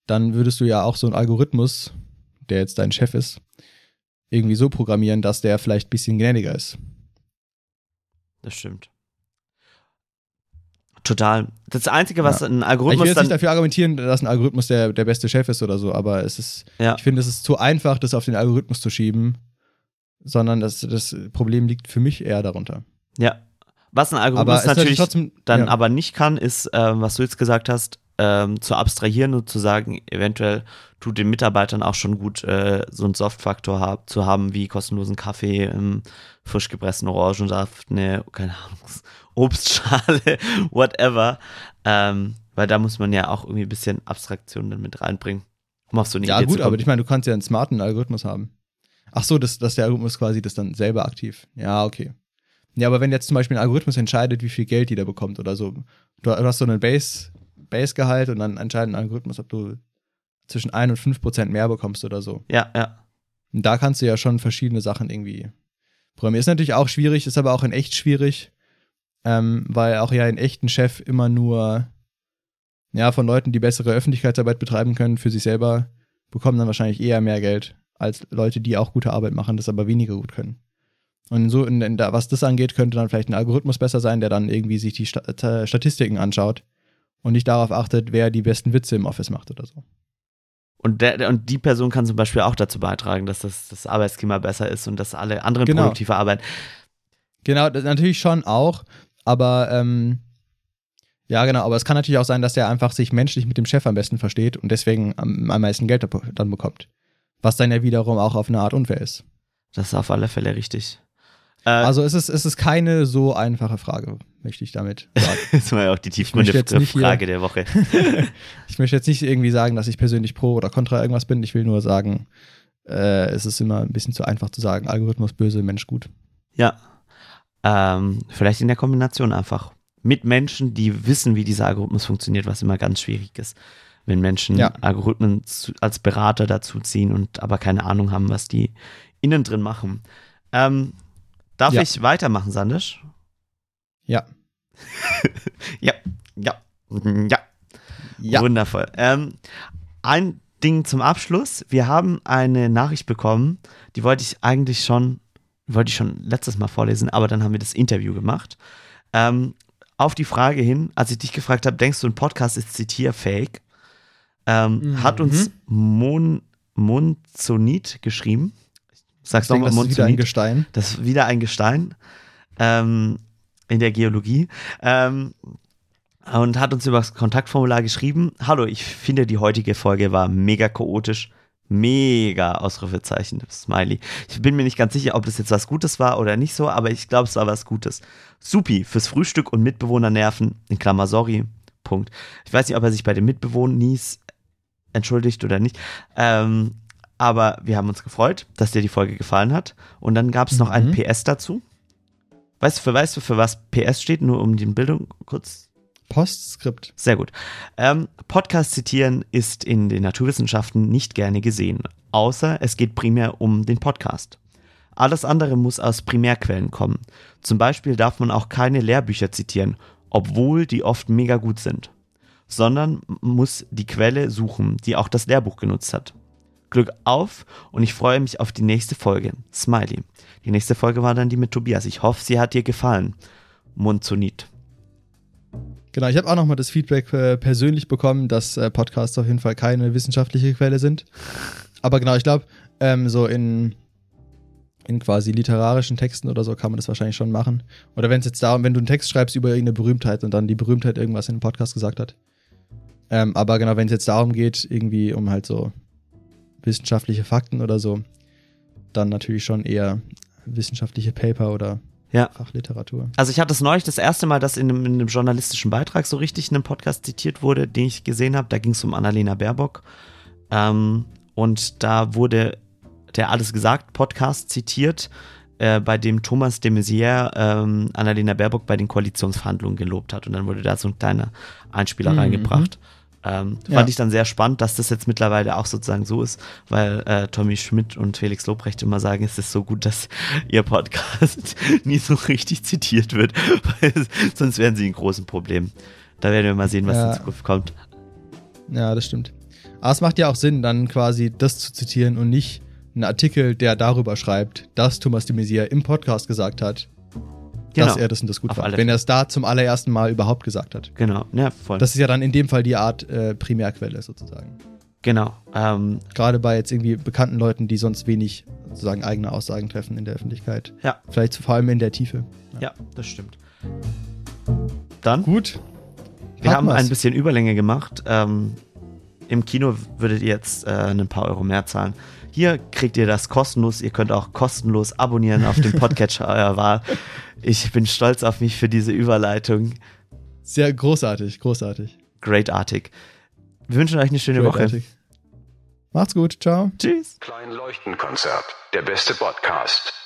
dann würdest du ja auch so einen Algorithmus, der jetzt dein Chef ist, irgendwie so programmieren, dass der vielleicht ein bisschen gnädiger ist. Das stimmt. Total. Das Einzige, was Ja. ein Ich will Algorithmus jetzt dann. nicht dafür argumentieren, dass ein Algorithmus der, der beste Chef ist oder so, aber es ist, Ja. ich finde, es ist zu einfach, das auf den Algorithmus zu schieben, sondern das, das Problem liegt für mich eher darunter. Ja. Was ein Algorithmus natürlich trotzdem, dann ja. aber nicht kann, ist, ähm, was du jetzt gesagt hast, ähm, zu abstrahieren und zu sagen, eventuell tut den Mitarbeitern auch schon gut, äh, so einen Softfaktor hab, zu haben, wie kostenlosen Kaffee, ähm, frisch gepressten Orangensaft, eine, keine Ahnung, Obstschale, whatever. Ähm, weil da muss man ja auch irgendwie ein bisschen Abstraktion dann mit reinbringen. Um auf so eine Ja, Idee gut, aber ich meine, du kannst ja einen smarten Algorithmus haben. Ach so, dass, dass der Algorithmus quasi das dann selber aktiv. Ja, okay. Ja, aber wenn jetzt zum Beispiel ein Algorithmus entscheidet, wie viel Geld jeder bekommt oder so, du, hast so einen Base, Base-Gehalt und dann entscheidet ein Algorithmus, ob du zwischen 1 und 5 Prozent mehr bekommst oder so. Ja, ja. Und da kannst du ja schon verschiedene Sachen irgendwie programmieren. Ist natürlich auch schwierig, ist aber auch in echt schwierig, ähm, weil auch ja in echten Chef immer nur ja, von Leuten, die bessere Öffentlichkeitsarbeit betreiben können, für sich selber, bekommen dann wahrscheinlich eher mehr Geld als Leute, die auch gute Arbeit machen, das aber weniger gut können. Und so, in, in, was das angeht, könnte dann vielleicht ein Algorithmus besser sein, der dann irgendwie sich die Sta äh, Statistiken anschaut und nicht darauf achtet, wer die besten Witze im Office macht oder so. Und, der, und die Person kann zum Beispiel auch dazu beitragen, dass das, das Arbeitsklima besser ist und dass alle anderen Genau. produktiver arbeiten. Genau, das natürlich schon auch, aber ähm, ja, genau, aber es kann natürlich auch sein, dass der einfach sich menschlich mit dem Chef am besten versteht und deswegen am, am meisten Geld dann bekommt. Was dann ja wiederum auch auf eine Art unfair ist. Das ist auf alle Fälle richtig. Äh, Also es ist, es ist keine so einfache Frage, möchte ich damit sagen. das war ja auch die tiefgründige Frage der Woche. ich möchte jetzt nicht irgendwie sagen, dass ich persönlich pro oder contra irgendwas bin. Ich will nur sagen, äh, es ist immer ein bisschen zu einfach zu sagen, Algorithmus böse, Mensch gut. Ja. Ähm, vielleicht in der Kombination einfach. Mit Menschen, die wissen, wie dieser Algorithmus funktioniert, was immer ganz schwierig ist. Wenn Menschen Ja. Algorithmen zu, als Berater dazu ziehen und aber keine Ahnung haben, was die innen drin machen. Ähm, darf Ja. ich weitermachen, Sandisch? Ja. Ja, ja, ja. Ja. Wundervoll. Ähm, ein Ding zum Abschluss. Wir haben eine Nachricht bekommen, die wollte ich eigentlich schon, wollte ich schon letztes Mal vorlesen, aber dann haben wir das Interview gemacht. Ähm, auf die Frage hin, als ich dich gefragt habe, denkst du, ein Podcast ist zitierfähig, ähm, Mhm. hat uns Mon, Monzonit geschrieben. Sag's Ich denke, nochmal das ist wieder ein. Gestein. Das ist wieder ein Gestein ähm, in der Geologie. Ähm, und hat uns über das Kontaktformular geschrieben: Hallo, ich finde, die heutige Folge war mega chaotisch. Mega Ausrufezeichen, Smiley. Ich bin mir nicht ganz sicher, ob das jetzt was Gutes war oder nicht so, aber ich glaube, es war was Gutes. Supi, fürs Frühstück und Mitbewohner nerven, in Klammer sorry, Punkt. Ich weiß nicht, ob er sich bei den Mitbewohnern entschuldigt oder nicht. Ähm, aber wir haben uns gefreut, dass dir die Folge gefallen hat. Und dann gab es noch ein Mhm. PS dazu. Weißt du, für, weißt du, für was PS steht? Nur um die Bildung kurz. Postskript. Sehr gut. Ähm, Podcast zitieren ist in den Naturwissenschaften nicht gerne gesehen, außer es geht primär um den Podcast. Alles andere muss aus Primärquellen kommen. Zum Beispiel darf man auch keine Lehrbücher zitieren, obwohl die oft mega gut sind, sondern muss die Quelle suchen, die auch das Lehrbuch genutzt hat. Glück auf und ich freue mich auf die nächste Folge. Smiley. Die nächste Folge war dann die mit Tobias. Ich hoffe, sie hat dir gefallen. Monzonit. Genau, ich habe auch nochmal das Feedback äh, persönlich bekommen, dass äh, Podcasts auf jeden Fall keine wissenschaftliche Quelle sind. Aber genau, ich glaube, ähm, so in, in quasi literarischen Texten oder so kann man das wahrscheinlich schon machen. Oder wenn es jetzt darum, wenn du einen Text schreibst über irgendeine Berühmtheit und dann die Berühmtheit irgendwas in einem Podcast gesagt hat. Ähm, aber genau, wenn es jetzt darum geht, irgendwie um halt so wissenschaftliche Fakten oder so, dann natürlich schon eher wissenschaftliche Paper oder Ja. Fachliteratur. Also ich hatte es neulich das erste Mal, dass in einem, in einem journalistischen Beitrag so richtig in einem Podcast zitiert wurde, den ich gesehen habe. Da ging es um Annalena Baerbock. Ähm, und da wurde der Alles gesagt Podcast zitiert, äh, bei dem Thomas de Maizière ähm, Annalena Baerbock bei den Koalitionsverhandlungen gelobt hat. Und dann wurde da so ein kleiner Einspieler Mhm. reingebracht. Ähm, Ja. Fand ich dann sehr spannend, dass das jetzt mittlerweile auch sozusagen so ist, weil äh, Tommy Schmidt und Felix Lobrecht immer sagen, es ist so gut, dass ihr Podcast nie so richtig zitiert wird, weil sonst wären sie in großen Problemen. Da werden wir mal sehen, was Ja. in Zukunft kommt. Ja, das stimmt. Aber es macht ja auch Sinn, dann quasi das zu zitieren und nicht einen Artikel, der darüber schreibt, dass Thomas de Maizière im Podcast gesagt hat, dass er das und das gut Genau. Auf war. Wenn er es da zum allerersten Mal überhaupt gesagt hat. Genau, ja, voll. Das ist ja dann in dem Fall die Art äh, Primärquelle sozusagen. genau. Ähm, Gerade bei jetzt irgendwie bekannten Leuten, die sonst wenig sozusagen eigene Aussagen treffen in der Öffentlichkeit. ja, Vielleicht vor allem in der Tiefe. ja, das stimmt. Dann, Gut. wir Packen haben wir's. ein bisschen Überlänge gemacht. Ähm, Im Kino würdet ihr jetzt äh, ein paar Euro mehr zahlen. Hier kriegt ihr das kostenlos. Ihr könnt auch kostenlos abonnieren auf dem Podcatcher eurer Wahl. Ich bin stolz auf mich für diese Überleitung. Sehr großartig, großartig. Greatartig. Wir wünschen euch eine schöne Woche. Großartig. Macht's gut. Ciao. Tschüss. Klein Leuchtenkonzert. Der beste Podcast.